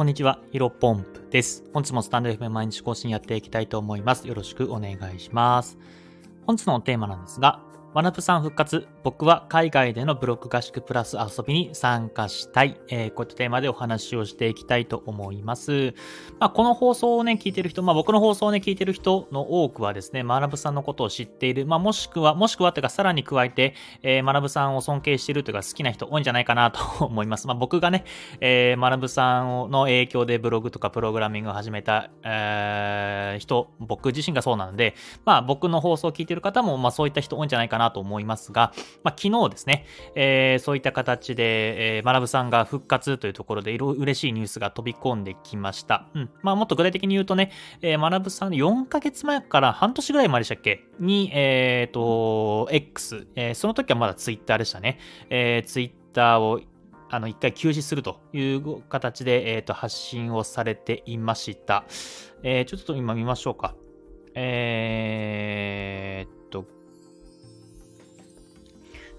こんにちは、ヒロポンプです。本日もスタンド FM 毎日更新やっていきたいと思います。よろしくお願いします。本日のテーマなんですが、ワナプさん復活。僕は海外でのブロック合宿プラス遊びに参加したい。えー、こういったテーマでお話をしていきたいと思います。まあ、この放送をね、聞いてる人、まあ、僕の放送をね、聞いてる人の多くはですね、マナブさんのことを知っている。まあ、もしくは、もしくはというか、さらに加えて、えー、マナブさんを尊敬しているというか、好きな人多いんじゃないかなと思います。まあ、僕がね、えー、マナブさんの影響でブログとかプログラミングを始めた、えー、人、僕自身がそうなので、まあ、僕の放送を聞いてる方も、まあ、そういった人多いんじゃないかななと思いますが、まあ、昨日ですね、えー、そういった形で、えー、学さんが復活というところで、いろいろ嬉しいニュースが飛び込んできました。うん。まあ、もっと具体的に言うとね、えー、学さん4ヶ月前から半年ぐらい前でしたっけ？に、えっ、ー、と、X、えー、その時はまだ Twitter でしたね。えー、Twitter をあの、一回休止するという形で、えっ、ー、と、発信をされていました。えー、ちょっと今見ましょうか。えー、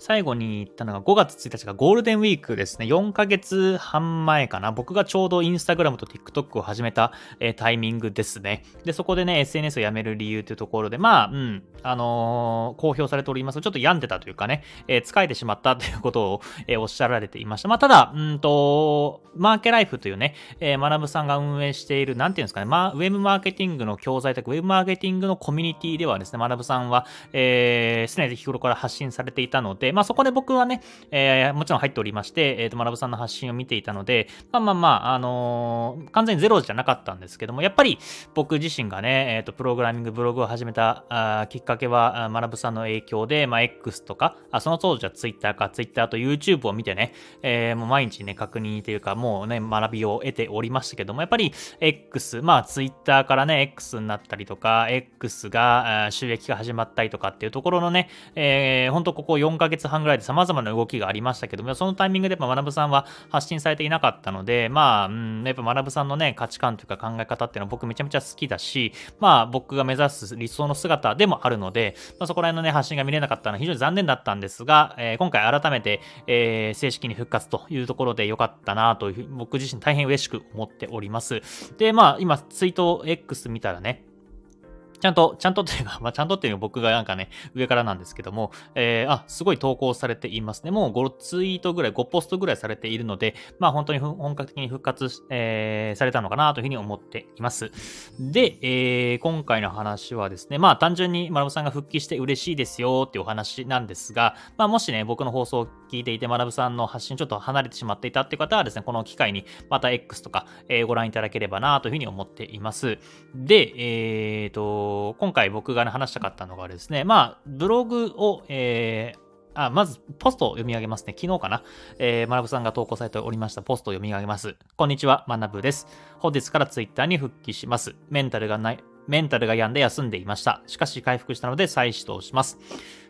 最後に言ったのが5月1日がゴールデンウィークですね。4ヶ月半前かな。僕がちょうどインスタグラムと TikTok を始めた、えー、タイミングですね。で、そこでね、SNS をやめる理由というところで、まあ、うん、あのー、公表されておりますちょっと病んでたというかね、えー、疲れてしまったということを、えー、おっしゃられていました。まあ、ただ、うんと、マーケライフというね、えー、学さんが運営している、なんていうんですかね、まあ、ウェブマーケティングの教材とか、ウェブマーケティングのコミュニティではですね、学さんは、えー、常に日頃から発信されていたので、まあそこで僕はね、えー、もちろん入っておりまして、えっ、ー、と、学さんの発信を見ていたので、まあまあまあ、あのー、完全にゼロじゃなかったんですけども、やっぱり僕自身がね、えっ、と、プログラミングブログを始めたあきっかけは、学さんの影響で、まあ X とか、あその当時は Twitter か、Twitter と YouTube を見てね、えー、もう毎日ね、確認というか、もうね、学びを得ておりましたけども、やっぱり X、まあ Twitter からね、X になったりとか、X が収益が始まったりとかっていうところのね、えー、ほんとここ4ヶ月半ぐらいで様々な動きがありましたけども、そのタイミングでやっぱ学さんは発信されていなかったので、まあ、うん、やっぱ学さんのね、価値観というか考え方っていうのは僕めちゃめちゃ好きだし、まあ僕が目指す理想の姿でもあるので、まあ、そこら辺のね、発信が見れなかったのは非常に残念だったんですが、えー、今回改めて、えー、正式に復活というところで良かったなというふうに、僕自身大変嬉しく思っております。で、まあ今、ツイート X 見たらね、ちゃんと、ちゃんとっていうか、まあ、ちゃんとっていうのは僕がなんかね、上からなんですけども、えー、あ、すごい投稿されていますね。もう5ツイートぐらい、5ポストぐらいされているので、まあ本当に本格的に復活、えー、されたのかなというふうに思っています。で、えー、今回の話はですね、まあ単純に学さんが復帰して嬉しいですよっていうお話なんですが、まあもしね、僕の放送を聞いていて学さんの発信ちょっと離れてしまっていたっていう方はですね、この機会にまた X とか、えー、ご覧いただければなというふうに思っています。で、えーと、今回僕が、ね、話したかったのがですね、まあ、ブログを、えー、あ、まず、ポストを読み上げますね。昨日かな。えー、まなぶさんが投稿されておりましたポストを読み上げます。こんにちは、まなぶです。本日からツイッターに復帰します。メンタルがない、メンタルが病んで休んでいました。しかし回復したので再始動します。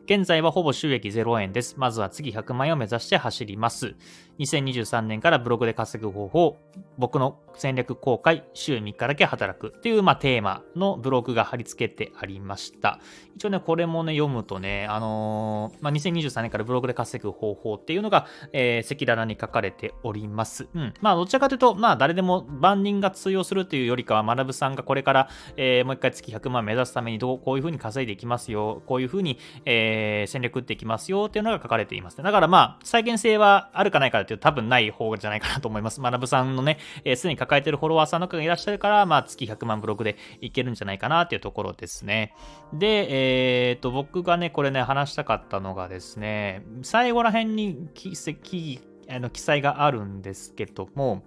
現在はほぼ収益0円です。まずは次100万円を目指して走ります。2023年からブログで稼ぐ方法、僕の戦略公開、週3日だけ働くっていう、まあ、テーマのブログが貼り付けてありました。一応ね、これもね、読むとね、あのー、まあ、2023年からブログで稼ぐ方法っていうのが、えー、赤裸々に書かれております。うん。まあ、どちらかというと、まあ、誰でも万人が通用するというよりかは、学さんがこれから、えー、もう一回月100万目指すためにどう、こういうふうに稼いでいきますよ、こういうふうに、えー、戦略打っていきますよっていうのが書かれています。ねだからまあ、再現性はあるかないかでっていうと多分ない方じゃないかなと思います。学さんのね、す、えー、で、に抱えてるフォロワーさんの方がいらっしゃるから、まあ、月100万ブログでいけるんじゃないかなっていうところですね。で、えっ、と、僕がね、これね、話したかったのがですね、最後ら辺に記あの記載があるんですけども、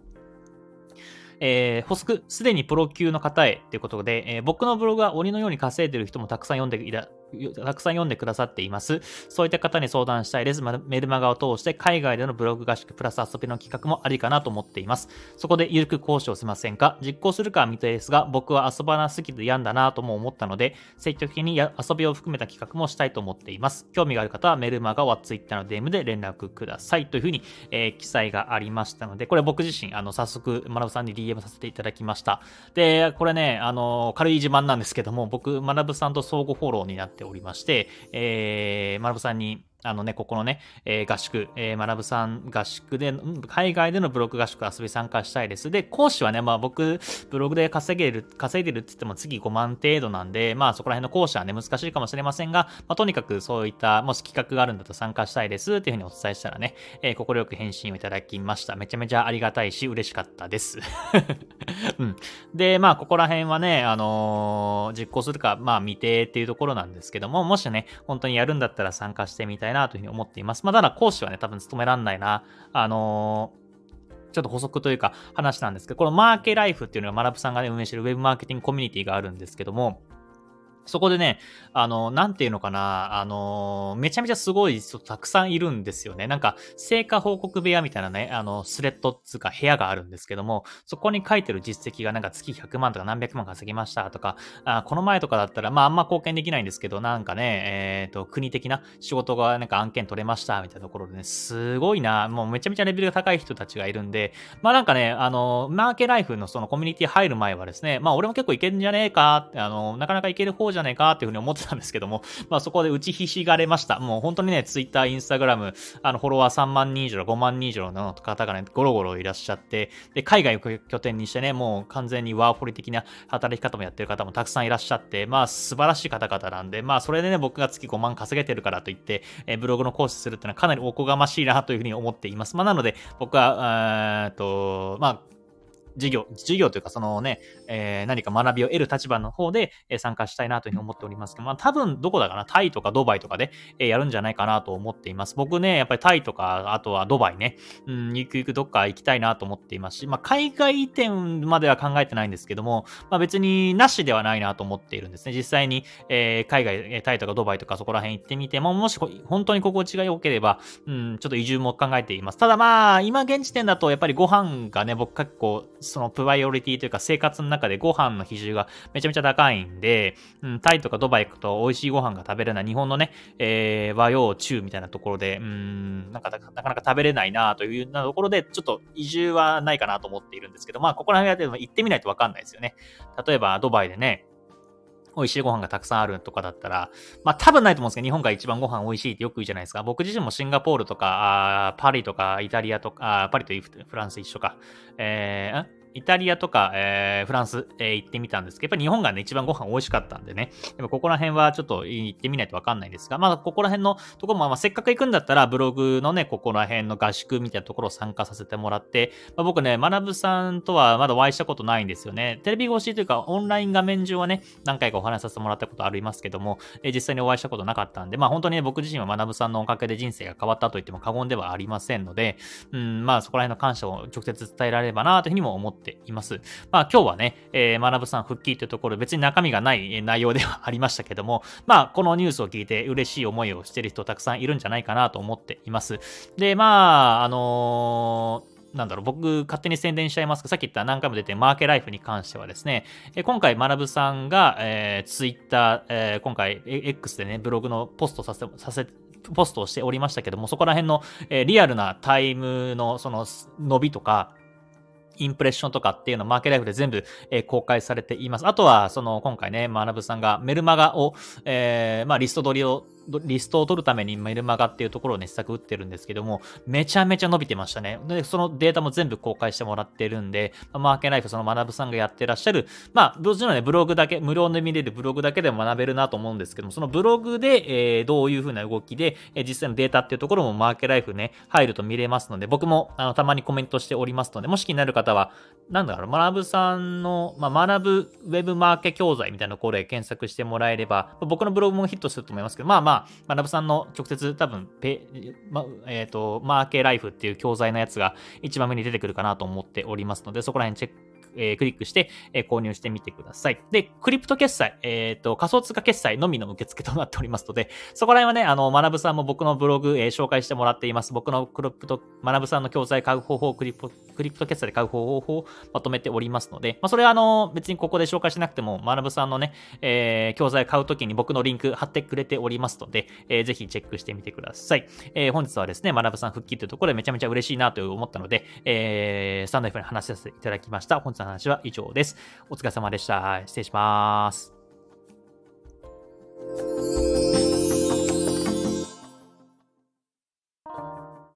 えー、ホスク、すでにプロ級の方へということで、えー、僕のブログは鬼のように稼いでる人もたくさん読んでいらたくさん読んでくださっています。そういった方に相談したいです。メルマガを通して海外でのブログ合宿プラス遊びの企画もありかなと思っています。そこでゆるく講師をしませんか？実行するかは未定ですが、僕は遊ばなすぎて病んだなとも思ったので、積極的に遊びを含めた企画もしたいと思っています。興味がある方はメルマガは Twitter の DM で連絡くださいというふうに、えー、記載がありましたので、これ僕自身、あの、早速、学さんに DM させていただきました。で、これね、あの、軽い自慢なんですけども、僕、学さんと相互フォローになっておりまして、えー、学さんにあのね、ここのね、えー、合宿、えー、学さん合宿で、海外でのブログ合宿遊び参加したいです。で、講師はね、まあ僕、ブログで稼げる、稼いでるって言っても月5万程度なんで、まあそこら辺の講師はね、難しいかもしれませんが、まあとにかくそういった、もし企画があるんだと参加したいですっていうふうにお伝えしたらね、えー、快く返信をいただきました。めちゃめちゃありがたいし、嬉しかったです。うん。で、まあここら辺はね、あのー、実行するか、まあ未定っていうところなんですけども、もしね、本当にやるんだったら参加してみたいなというふうに思っています。まあ、ただ講師はね、多分務めらんないな。あのーちょっと補足というか話なんですけど、このマーケライフっていうのはマラブさんがね、運営してるウェブマーケティングコミュニティがあるんですけども、そこでね、あの、なんていうのかな、あの、めちゃめちゃすごい人たくさんいるんですよね。なんか、成果報告部屋みたいなね、あの、スレッドっつうか部屋があるんですけども、そこに書いてる実績がなんか月100万とか何百万稼ぎましたとか、あこの前とかだったら、まああんま貢献できないんですけど、なんかね、えっ、ー、と、国的な仕事がなんか案件取れましたみたいなところでね、すごいな、もうめちゃめちゃレベルが高い人たちがいるんで、まあなんかね、あの、マーケライフのそのコミュニティ入る前はですね、まあ俺も結構いけるんじゃねえか、あの、なかなかいける方じゃねえかっていうふうに思ってたんですけども、まあそこで打ちひしがれました。もう本当にね、ツイッター、インスタグラム、あの、フォロワー3万人以上、5万人以上の方がね、ゴロゴロいらっしゃって、で、海外を拠点にしてね、もう完全にワーホリ的な働き方もやってる方もたくさんいらっしゃって、まあ素晴らしい方々なんで、まあそれでね、僕が月5万稼げてるからといって、えブログの講師するっていうのはかなりおこがましいなというふうに思っています。まあなので、僕は、えっと、まあ、授業、授業というかそのね、えー、何か学びを得る立場の方で、え、参加したいなというふうに思っておりますけど、まあ多分どこだかな、タイとかドバイとかで、え、やるんじゃないかなと思っています。僕ね、やっぱりタイとか、あとはドバイね、うん、ゆくゆくどっか行きたいなと思っていますし、まあ海外移転までは考えてないんですけども、まあ別になしではないなと思っているんですね。実際に、えー、海外、タイとかドバイとかそこら辺行ってみても、もし本当に心地が良ければ、うん、ちょっと移住も考えています。ただまあ、今現時点だとやっぱりご飯がね、僕結構、そのプライオリティというか生活の中でご飯の比重がめちゃめちゃ高いんで、うん、タイとかドバイ行くと美味しいご飯が食べれない日本のね、えー、和洋中みたいなところで、うん、なんかなかなか食べれないなというようなところで、ちょっと移住はないかなと思っているんですけど、まあ、ここら辺はでも行ってみないとわかんないですよね。例えば、ドバイでね、美味しいご飯がたくさんあるとかだったら、まあ多分ないと思うんですけど、日本が一番ご飯美味しいってよく言うじゃないですか。僕自身もシンガポールとか、あパリとかイタリアとか、パリとフランス一緒か。えー、イタリアとか、えー、フランス、えー、行ってみたんですけど、やっぱり日本がね、一番ご飯美味しかったんでね、やっぱここら辺はちょっと行ってみないとわかんないんですが、まあ、ここら辺のところも、まあ、せっかく行くんだったら、ブログのね、ここら辺の合宿みたいなところを参加させてもらって、まあ、僕ね、学さんとはまだお会いしたことないんですよね。テレビ越しというか、オンライン画面上はね、何回かお話しさせてもらったことありますけども、えー、実際にお会いしたことなかったんで、まあ、本当にね、僕自身は学さんのおかげで人生が変わったと言っても過言ではありませんので、うん、まあ、そこら辺の感謝を直接伝えられればなというふうにも思ってています。まあ今日はね、えー、学さん復帰というところ、別に中身がない内容ではありましたけども、まあこのニュースを聞いて嬉しい思いをしてる人たくさんいるんじゃないかなと思っています。で、まあ、あのーなんだろう、僕、勝手に宣伝しちゃいますけど、さっき言った何回も出てマーケライフに関してはですね、え今回、学さんが、えー、ツイッター、えー、今回、X でね、ブログのポストさせ、させ、ポストをしておりましたけども、そこら辺の、えー、リアルなタイムの、その、伸びとか、インプレッションとかっていうのをマーケライフで全部、えー、公開されています。あとは、その、今回ね、学さんがメルマガを、えー、まあ、リスト取りをリストを取るためにメルマガっていうところをね、施策打ってるんですけども、めちゃめちゃ伸びてましたね。で、そのデータも全部公開してもらってるんで、マーケライフ、その学さんがやってらっしゃる、まあ、もちろんね、ブログだけ、無料で見れるブログだけでも学べるなと思うんですけども、そのブログで、えー、どういう風な動きで、えー、実際のデータっていうところもマーケライフね、入ると見れますので、僕も、あの、たまにコメントしておりますので、もし気になる方は、なんだろう、学さんの、まあ、学ぶウェブマーケ教材みたいなところで検索してもらえれば、僕のブログもヒットすると思いますけど、まあまあ、ま学さんの直接多分ペ、ま、えっ、ー、と、マーケーライフっていう教材のやつが一番目に出てくるかなと思っておりますので、そこら辺チェックえー、クリックして、えー、購入してみてください。で、クリプト決済、えっ、ー、と、仮想通貨決済のみの受付となっておりますので、そこら辺はね、あの、学さんも僕のブログ、えー、紹介してもらっています。僕のクリプト、学さんの教材買う方法、クリプト、クリプト決済で買う方法をまとめておりますので、まあ、それはあの、別にここで紹介しなくても、学さんのね、えー、教材買うときに僕のリンク貼ってくれておりますので、えー、ぜひチェックしてみてください。えー、本日はですね、学さん復帰というところでめちゃめちゃ嬉しいなと思ったので、えー、スタンド F に話させていただきました。本日の話は以上です。お疲れ様でした。失礼します。